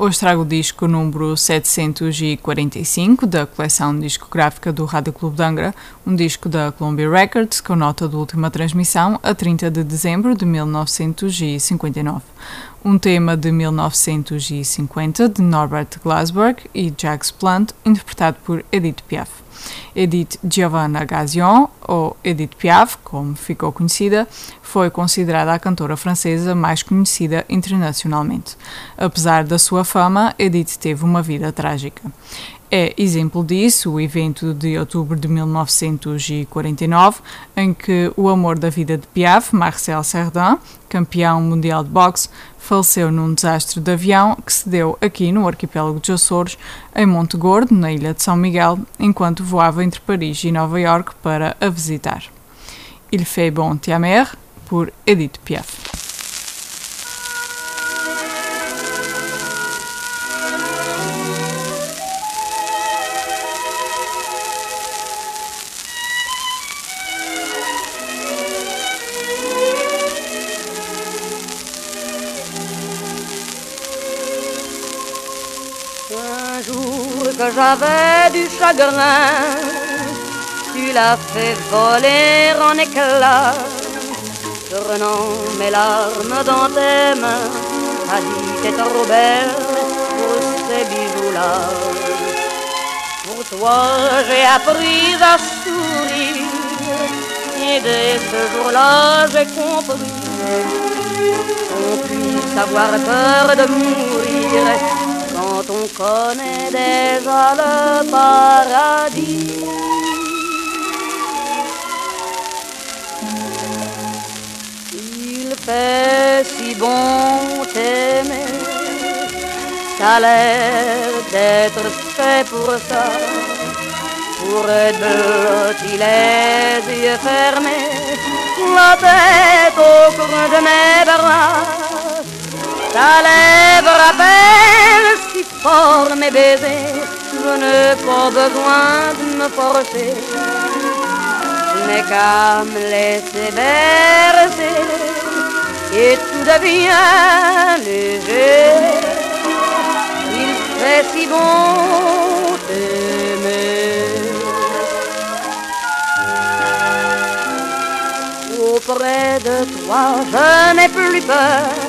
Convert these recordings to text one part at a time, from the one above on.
hoje trago o disco número 745 da coleção discográfica do Rádio Clube de Angra, um disco da Columbia Records com nota de última transmissão a 30 de dezembro de 1959. Um tema de 1950 de Norbert Glasberg e Jacques Plant, interpretado por Edith Piaf. Edith Giovanna Gazion, ou Edith Piaf, como ficou conhecida, foi considerada a cantora francesa mais conhecida internacionalmente. Apesar da sua fama, Edith teve uma vida trágica. É exemplo disso o evento de outubro de 1949, em que o amor da vida de Piaf, Marcel Cerdan, campeão mundial de boxe, faleceu num desastre de avião que se deu aqui no arquipélago dos Açores, em Monte Gordo, na ilha de São Miguel, enquanto voava entre Paris e Nova York para a visitar. Il fait bon ta mère, por Edith Piaf. J'avais du chagrin, tu l'as fait voler en éclats. Tournant mes larmes dans tes mains, a dit t'es trop belle pour ces bijoux-là. Pour toi j'ai appris à sourire, et dès ce jour-là j'ai compris qu'on puisse avoir peur de mourir quand on connaît déjà le paradis. Il fait si bon t'aimer, ça a l'air d'être fait pour ça. Pour être blotti les yeux fermés, la tête au creux de mes bras. Ta lèvre rappelle si fort mes baisers, je n'ai pas besoin de me forcer. N'ai qu'à me laisser bercer et tout devient léger. Il fait si bon t'aimer. Auprès de toi, je n'ai plus peur.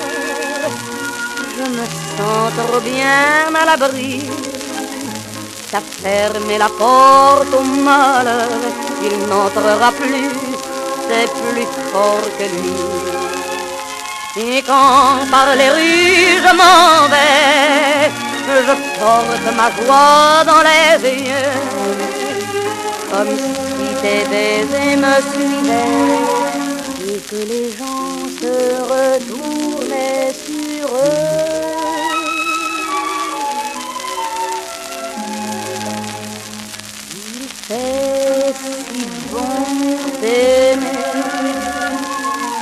Sens trop bien à l'abri. T'as fermé la porte au malheur, il n'entrera plus, c'est plus fort que lui. Et quand par les rues je m'en vais, je porte ma joie dans les yeux, comme si tes baisers me suivaient et que les gens se retournaient sur eux.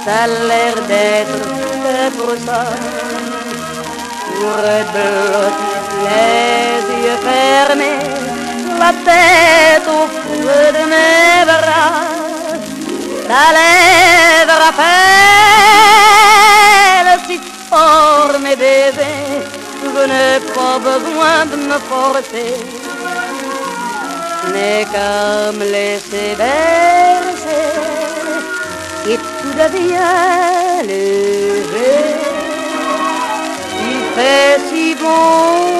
Ça a l'air d'être fait pour ça. Pour les yeux fermés, la tête au feu de mes bras. Ta lèvre rappelle si fort mes bébés, je n'ai pas besoin de me forcer. Je n'ai qu'à me laisser bercer et tout devient léger. Il fait si bon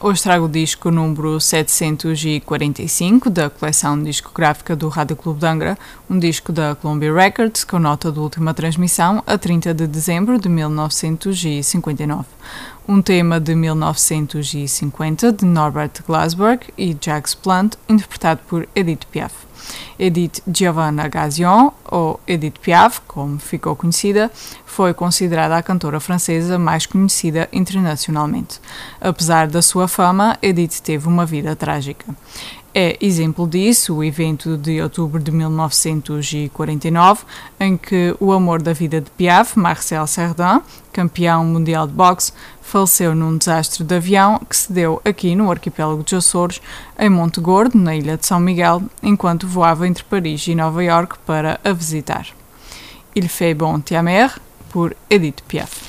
Hoje trago o disco número 745 da coleção discográfica do Rádio Clube de Angra, um disco da Columbia Records com nota de última transmissão a 30 de dezembro de 1959. Um tema de 1950 de Norbert Glasberg e Jacques Plant, interpretado por Edith Piaf. Edith Giovanna Gazion, ou Edith Piaf, como ficou conhecida, foi considerada a cantora francesa mais conhecida internacionalmente. Apesar da sua fama, Edith teve uma vida trágica. É exemplo disso o evento de outubro de 1949, em que o amor da vida de Piaf, Marcel Cerdan, campeão mundial de boxe, faleceu num desastre de avião que se deu aqui no arquipélago dos Açores, em Monte Gordo, na ilha de São Miguel, enquanto voava entre Paris e Nova York para a visitar. Il fait bon ta mère, por Edith Piaf.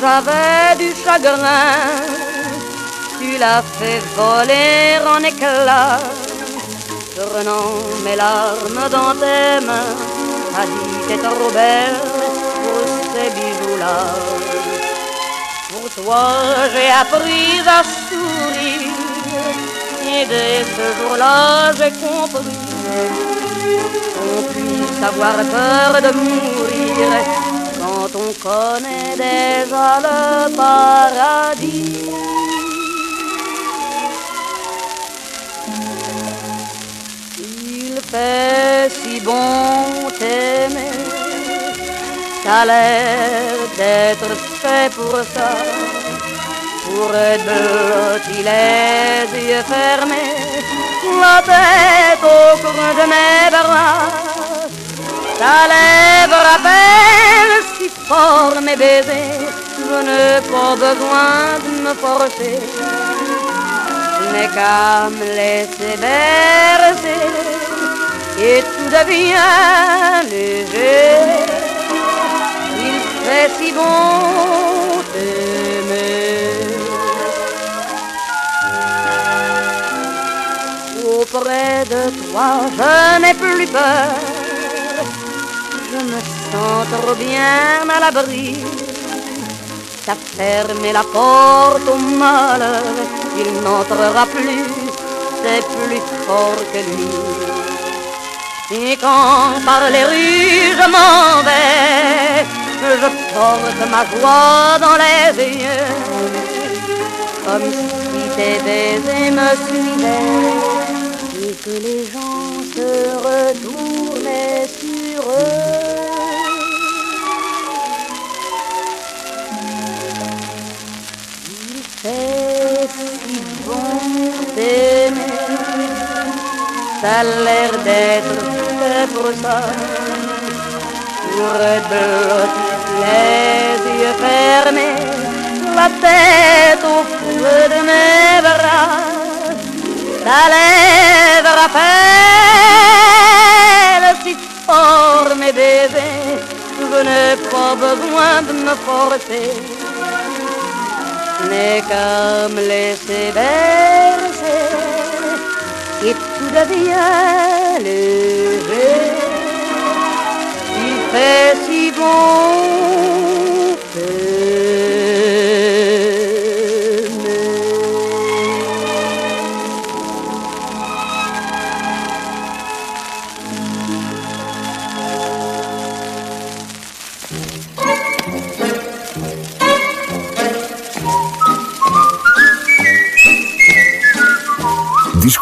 J'avais du chagrin, tu l'as fait voler en éclats, prenant mes larmes dans tes mains, a dit t'es trop belle pour ces bijoux-là. Pour toi j'ai appris à sourire, et dès ce jour-là j'ai compris. Qu'on puisse avoir peur de mourir on connaît déjà le paradis. Il fait si bon t'aimer, ça l'air d'être fait pour ça. Pour être les yeux fermés, la tête au coin de mes bras, ta lèvre rappelle si fort mes baisers, je n'ai pas besoin de me forcer. N'ai qu'à me laisser bercer et tout devient léger. Il fait si bon t'aimer. Auprès de toi, je n'ai plus peur je me sens trop bien à l'abri. T'as fermé la porte au malheur, il n'entrera plus, c'est plus fort que lui. Et quand par les rues je m'en vais, je porte ma joie dans les yeux, comme si tes baisers me suivaient, et que les gens se retournaient sur eux. Ça a l'air d'être fait pour ça. Pour les yeux fermés, la tête au feu de mes bras, ta lèvre rappelle si fort mes bébés, je n'ai pas besoin de me forcer. N'est qu'à me laisser bercer tout devient léger. Il fait si bon